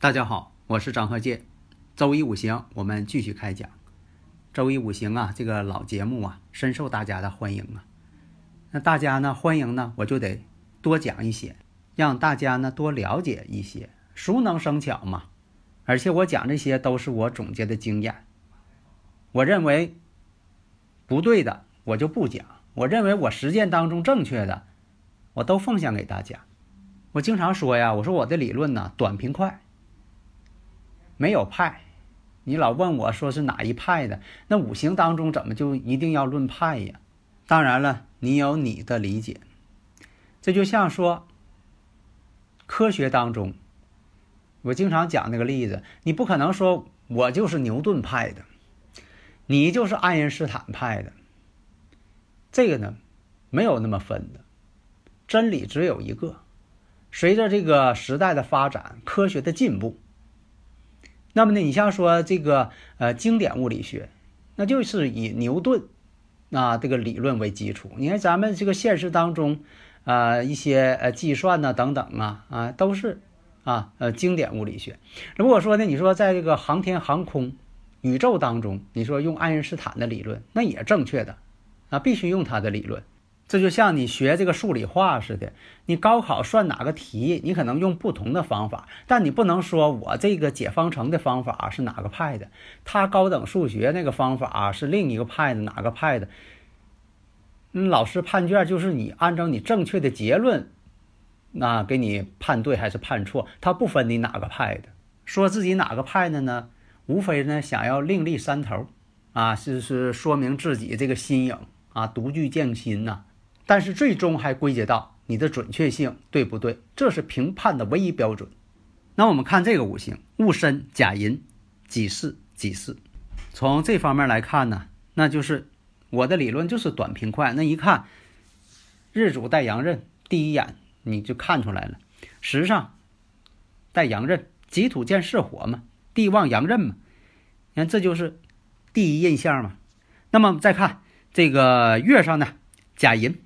大家好，我是张鹤剑。周一五行，我们继续开讲。周一五行啊，这个老节目啊，深受大家的欢迎啊。那大家呢，欢迎呢，我就得多讲一些，让大家呢多了解一些。熟能生巧嘛。而且我讲这些都是我总结的经验。我认为不对的，我就不讲；我认为我实践当中正确的，我都奉献给大家。我经常说呀，我说我的理论呢，短平快。没有派，你老问我说是哪一派的？那五行当中怎么就一定要论派呀？当然了，你有你的理解。这就像说，科学当中，我经常讲那个例子，你不可能说我就是牛顿派的，你就是爱因斯坦派的。这个呢，没有那么分的，真理只有一个。随着这个时代的发展，科学的进步。那么呢，你像说这个呃经典物理学，那就是以牛顿啊这个理论为基础。你看咱们这个现实当中，啊一些呃计算呐等等啊啊都是啊呃经典物理学。如果说呢，你说在这个航天航空宇宙当中，你说用爱因斯坦的理论，那也正确的啊，必须用他的理论。这就像你学这个数理化似的，你高考算哪个题，你可能用不同的方法，但你不能说我这个解方程的方法是哪个派的，他高等数学那个方法是另一个派的哪个派的。嗯，老师判卷就是你按照你正确的结论，那给你判对还是判错，他不分你哪个派的。说自己哪个派的呢？无非呢想要另立山头，啊，是是说明自己这个新颖啊，独具匠心呐。但是最终还归结到你的准确性对不对？这是评判的唯一标准。那我们看这个五行：戊申、甲寅、己巳、己巳。从这方面来看呢，那就是我的理论就是短平快。那一看日主带阳刃，第一眼你就看出来了。时上带阳刃，己土见巳火嘛，地旺阳刃嘛。你看这就是第一印象嘛。那么再看这个月上呢，甲寅。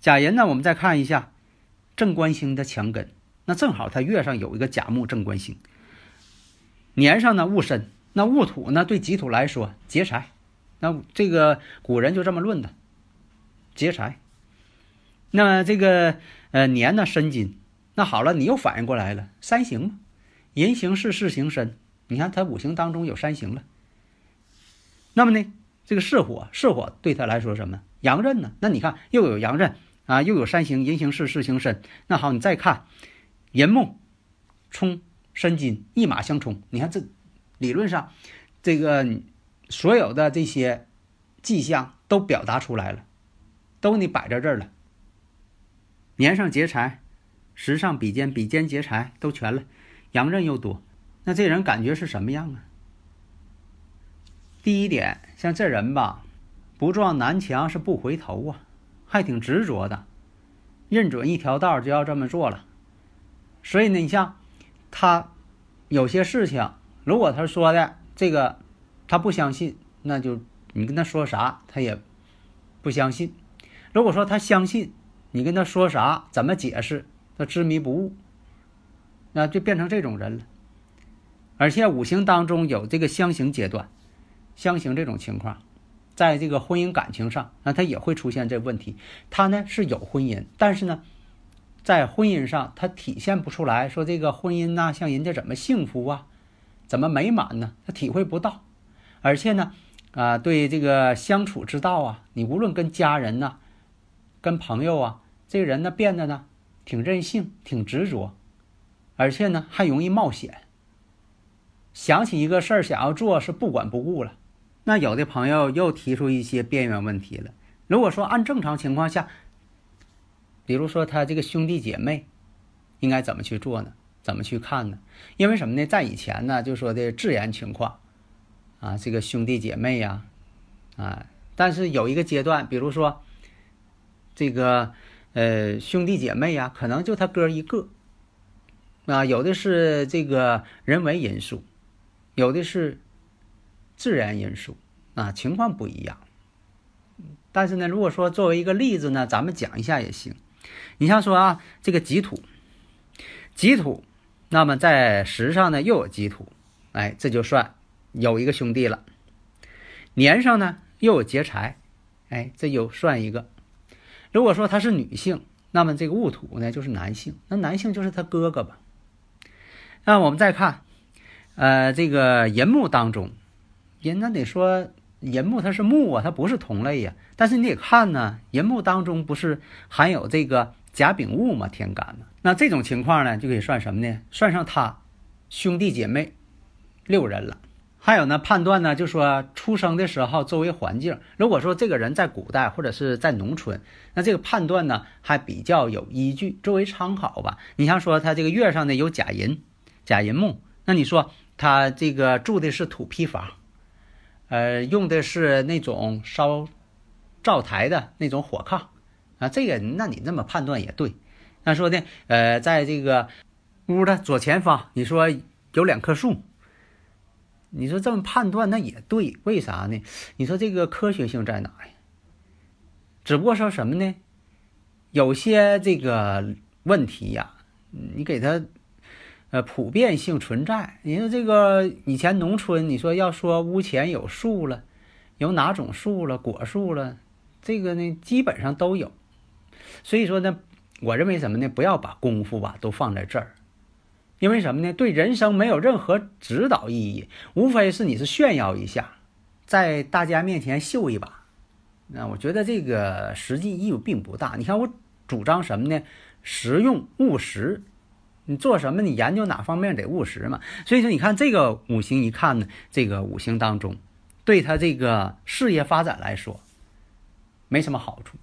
甲寅呢，我们再看一下正官星的强根，那正好它月上有一个甲木正官星。年上呢戊申，那戊土呢对己土来说劫财，那这个古人就这么论的，劫财。那这个呃年呢申金，那好了，你又反应过来了，三行嘛，寅行巳，巳行申，你看它五行当中有三行了。那么呢，这个巳火，巳火对他来说什么？阳刃呢？那你看又有阳刃。啊，又有山行，人行事事行身。那好，你再看寅木冲申金，一马相冲。你看这理论上，这个所有的这些迹象都表达出来了，都你摆在这儿了。年上劫财，时上比肩，比肩劫财，都全了。阳刃又多，那这人感觉是什么样啊？第一点，像这人吧，不撞南墙是不回头啊。还挺执着的，认准一条道就要这么做了。所以呢，你像他有些事情，如果他说的这个他不相信，那就你跟他说啥他也不相信；如果说他相信，你跟他说啥怎么解释他执迷不悟，那就变成这种人了。而且五行当中有这个相刑阶段，相刑这种情况。在这个婚姻感情上，那他也会出现这问题。他呢是有婚姻，但是呢，在婚姻上他体现不出来，说这个婚姻呐，像人家怎么幸福啊，怎么美满呢？他体会不到。而且呢，啊，对这个相处之道啊，你无论跟家人呐，跟朋友啊，这个人呢变得呢挺任性，挺执着，而且呢还容易冒险。想起一个事儿想要做是不管不顾了。那有的朋友又提出一些边缘问题了。如果说按正常情况下，比如说他这个兄弟姐妹应该怎么去做呢？怎么去看呢？因为什么呢？在以前呢，就说的自然情况啊，这个兄弟姐妹呀，啊，但是有一个阶段，比如说这个呃兄弟姐妹呀，可能就他哥一个啊，有的是这个人为因素，有的是自然因素啊，情况不一样。但是呢，如果说作为一个例子呢，咱们讲一下也行。你像说啊，这个己土，己土，那么在时上呢又有己土，哎，这就算有一个兄弟了。年上呢又有劫财，哎，这又算一个。如果说他是女性，那么这个戊土呢就是男性，那男性就是他哥哥吧。那我们再看，呃，这个寅木当中，人那得说寅木它是木啊，它不是同类呀。但是你得看呢，寅木当中不是含有这个甲丙戊嘛，天干嘛？那这种情况呢，就可以算什么呢？算上他兄弟姐妹六人了。还有呢，判断呢，就说出生的时候周围环境，如果说这个人在古代或者是在农村，那这个判断呢还比较有依据，作为参考吧。你像说他这个月上呢有甲寅，甲寅木，那你说他这个住的是土坯房，呃，用的是那种烧。灶台的那种火炕啊，这个那你这么判断也对。那说的呃，在这个屋的左前方，你说有两棵树，你说这么判断那也对。为啥呢？你说这个科学性在哪呀？只不过说什么呢？有些这个问题呀，你给他呃普遍性存在。你说这个以前农村，你说要说屋前有树了，有哪种树了，果树了。这个呢，基本上都有，所以说呢，我认为什么呢？不要把功夫吧都放在这儿，因为什么呢？对人生没有任何指导意义，无非是你是炫耀一下，在大家面前秀一把。那我觉得这个实际意义并不大。你看我主张什么呢？实用务实，你做什么你研究哪方面得务实嘛。所以说，你看这个五行一看呢，这个五行当中，对他这个事业发展来说。没什么好处，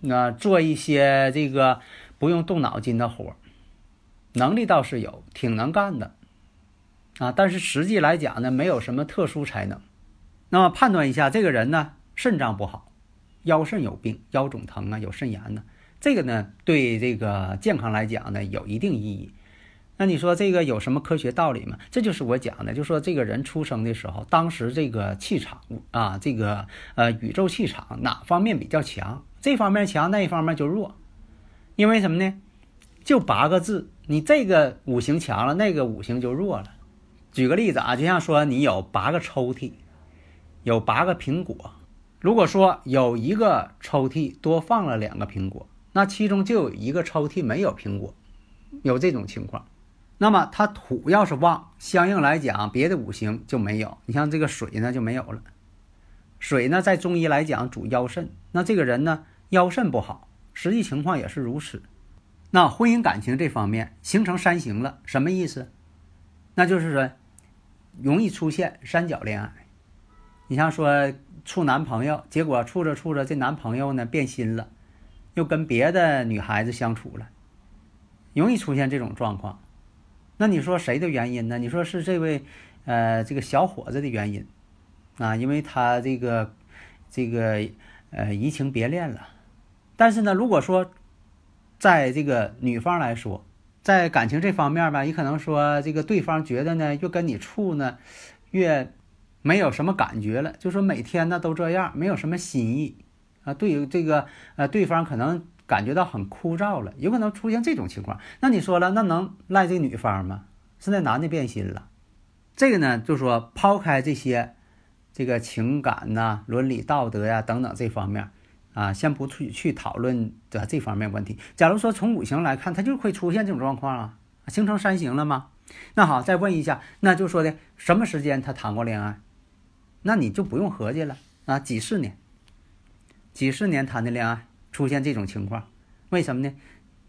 那做一些这个不用动脑筋的活能力倒是有，挺能干的，啊，但是实际来讲呢，没有什么特殊才能。那么判断一下，这个人呢，肾脏不好，腰肾有病，腰肿疼啊，有肾炎呢，这个呢，对这个健康来讲呢，有一定意义。那你说这个有什么科学道理吗？这就是我讲的，就说这个人出生的时候，当时这个气场啊，这个呃宇宙气场哪方面比较强？这方面强，那一方面就弱。因为什么呢？就八个字，你这个五行强了，那个五行就弱了。举个例子啊，就像说你有八个抽屉，有八个苹果，如果说有一个抽屉多放了两个苹果，那其中就有一个抽屉没有苹果，有这种情况。那么它土要是旺，相应来讲，别的五行就没有。你像这个水呢就没有了。水呢在中医来讲主腰肾，那这个人呢腰肾不好，实际情况也是如此。那婚姻感情这方面形成三形了，什么意思？那就是说容易出现三角恋爱。你像说处男朋友，结果处着处着这男朋友呢变心了，又跟别的女孩子相处了，容易出现这种状况。那你说谁的原因呢？你说是这位，呃，这个小伙子的原因，啊，因为他这个，这个，呃，移情别恋了。但是呢，如果说，在这个女方来说，在感情这方面吧，也可能说这个对方觉得呢，越跟你处呢，越没有什么感觉了，就说每天呢都这样，没有什么新意啊。对于这个，呃，对方可能。感觉到很枯燥了，有可能出现这种情况。那你说了，那能赖这女方吗？是那男的变心了。这个呢，就说抛开这些，这个情感呐、伦理道德呀等等这方面啊，先不去去讨论的这方面问题。假如说从五行来看，它就会出现这种状况啊，形成三行了吗？那好，再问一下，那就说的什么时间他谈过恋爱？那你就不用合计了啊，几十年，几十年谈的恋爱。出现这种情况，为什么呢？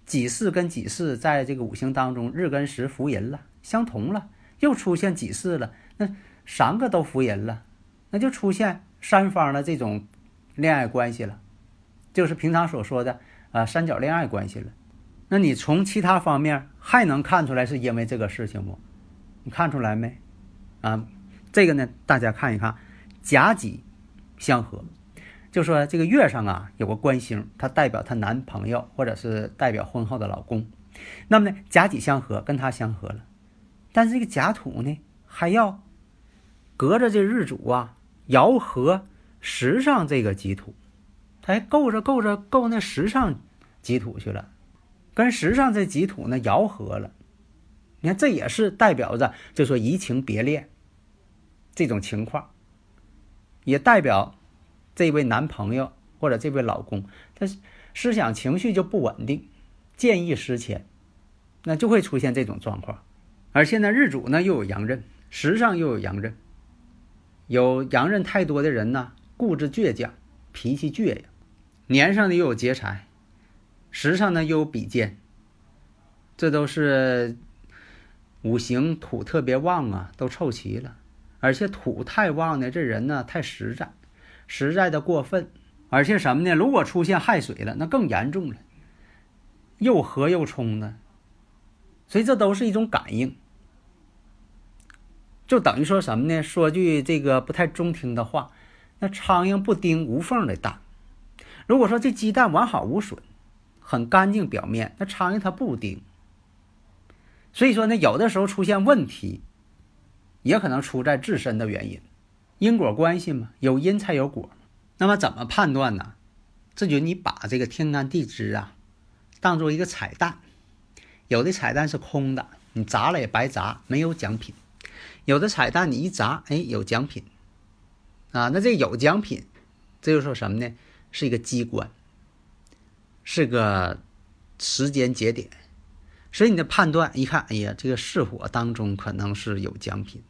己巳跟己巳在这个五行当中，日跟时伏吟了，相同了，又出现几世了，那三个都服人了，那就出现三方的这种恋爱关系了，就是平常所说的啊三角恋爱关系了。那你从其他方面还能看出来是因为这个事情不？你看出来没？啊，这个呢，大家看一看，甲己相合，就说这个月上啊有个官星，它代表她男朋友或者是代表婚后的老公。那么呢，甲己相合，跟他相合了，但是这个甲土呢还要隔着这日主啊爻合时上这个己土，它够着够着够那时上己土去了，跟时上这己土呢爻合了。你看，这也是代表着就说移情别恋这种情况，也代表这位男朋友或者这位老公，他思想情绪就不稳定，见异思迁，那就会出现这种状况。而现在日主呢又有阳刃，时上又有阳刃，有阳刃太多的人呢，固执倔强，脾气倔呀。年上呢又有劫财，时上呢又有比肩，这都是。五行土特别旺啊，都凑齐了，而且土太旺呢，这人呢太实在，实在的过分，而且什么呢？如果出现害水了，那更严重了，又合又冲的，所以这都是一种感应，就等于说什么呢？说句这个不太中听的话，那苍蝇不叮无缝的蛋，如果说这鸡蛋完好无损，很干净表面，那苍蝇它不叮。所以说呢，有的时候出现问题，也可能出在自身的原因，因果关系嘛，有因才有果。那么怎么判断呢？这就你把这个天干地支啊，当做一个彩蛋，有的彩蛋是空的，你砸了也白砸，没有奖品；有的彩蛋你一砸，哎，有奖品，啊，那这有奖品，这就说什么呢？是一个机关，是个时间节点。所以你的判断一看，哎呀，这个是火当中可能是有奖品。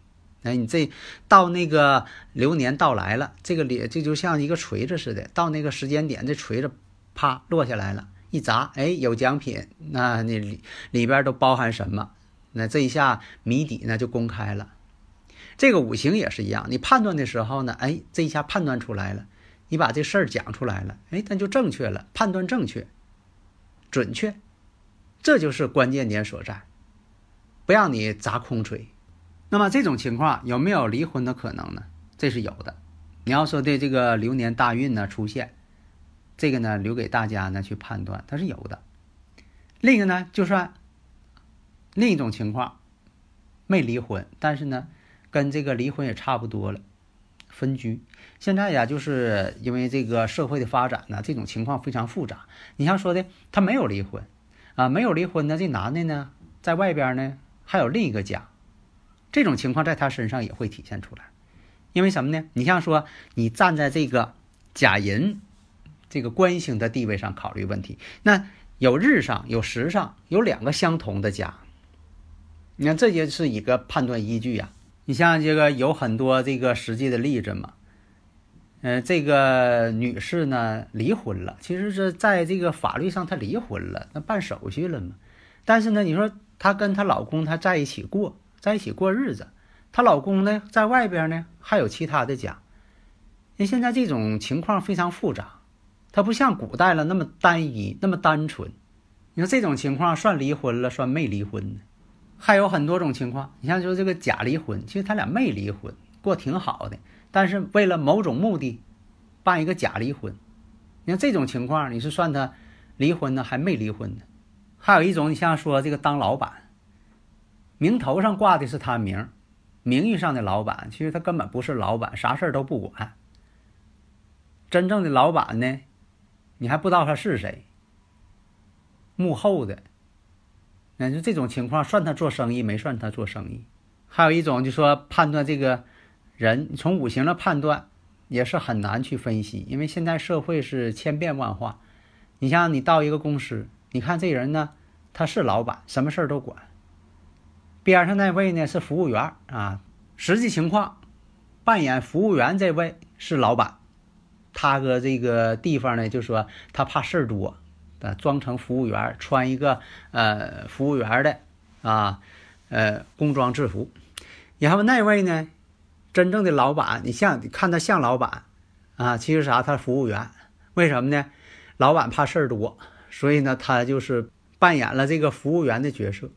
哎，你这到那个流年到来了，这个里这就像一个锤子似的，到那个时间点，这锤子啪落下来了，一砸，哎，有奖品。那那里里边都包含什么？那这一下谜底呢就公开了。这个五行也是一样，你判断的时候呢，哎，这一下判断出来了，你把这事儿讲出来了，哎，那就正确了，判断正确，准确。这就是关键点所在，不让你砸空锤。那么这种情况有没有离婚的可能呢？这是有的。你要说对这个流年大运呢出现，这个呢留给大家呢去判断，它是有的。另一个呢，就算另一种情况没离婚，但是呢跟这个离婚也差不多了，分居。现在呀，就是因为这个社会的发展呢，这种情况非常复杂。你像说的，他没有离婚。啊，没有离婚的这男的呢，在外边呢还有另一个家，这种情况在他身上也会体现出来。因为什么呢？你像说你站在这个甲寅这个官星的地位上考虑问题，那有日上有时上有两个相同的家，你看这也是一个判断依据呀。你像这个有很多这个实际的例子嘛。嗯，这个女士呢离婚了，其实是在这个法律上她离婚了，那办手续了嘛。但是呢，你说她跟她老公她在一起过，在一起过日子，她老公呢在外边呢还有其他的家。那现在这种情况非常复杂，它不像古代了那么单一那么单纯。你说这种情况算离婚了，算没离婚呢？还有很多种情况，你像说这个假离婚，其实他俩没离婚，过挺好的。但是为了某种目的，办一个假离婚，你看这种情况，你是算他离婚呢，还没离婚呢？还有一种，你像说这个当老板，名头上挂的是他名，名义上的老板，其实他根本不是老板，啥事儿都不管。真正的老板呢，你还不知道他是谁，幕后的。那就这种情况，算他做生意没算他做生意？还有一种，就说判断这个。人从五行的判断也是很难去分析，因为现在社会是千变万化。你像你到一个公司，你看这人呢，他是老板，什么事儿都管。边上那位呢是服务员啊，实际情况扮演服务员这位是老板，他搁这个地方呢就说他怕事儿多，啊，装成服务员，穿一个呃服务员的啊呃工装制服。然后那位呢，真正的老板，你像你看他像老板啊，其实啥，他服务员。为什么呢？老板怕事儿多，所以呢，他就是扮演了这个服务员的角色。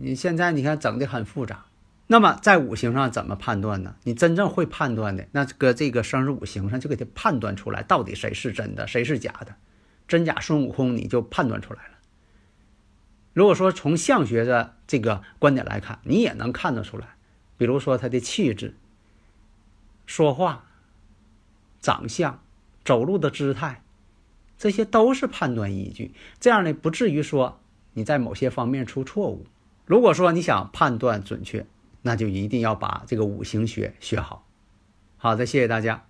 你现在你看整的很复杂。那么在五行上怎么判断呢？你真正会判断的，那搁这个生日五行上就给他判断出来，到底谁是真的，谁是假的，真假孙悟空你就判断出来了。如果说从相学的这个观点来看，你也能看得出来，比如说他的气质、说话、长相、走路的姿态，这些都是判断依据。这样呢，不至于说你在某些方面出错误。如果说你想判断准确，那就一定要把这个五行学学好。好的，谢谢大家。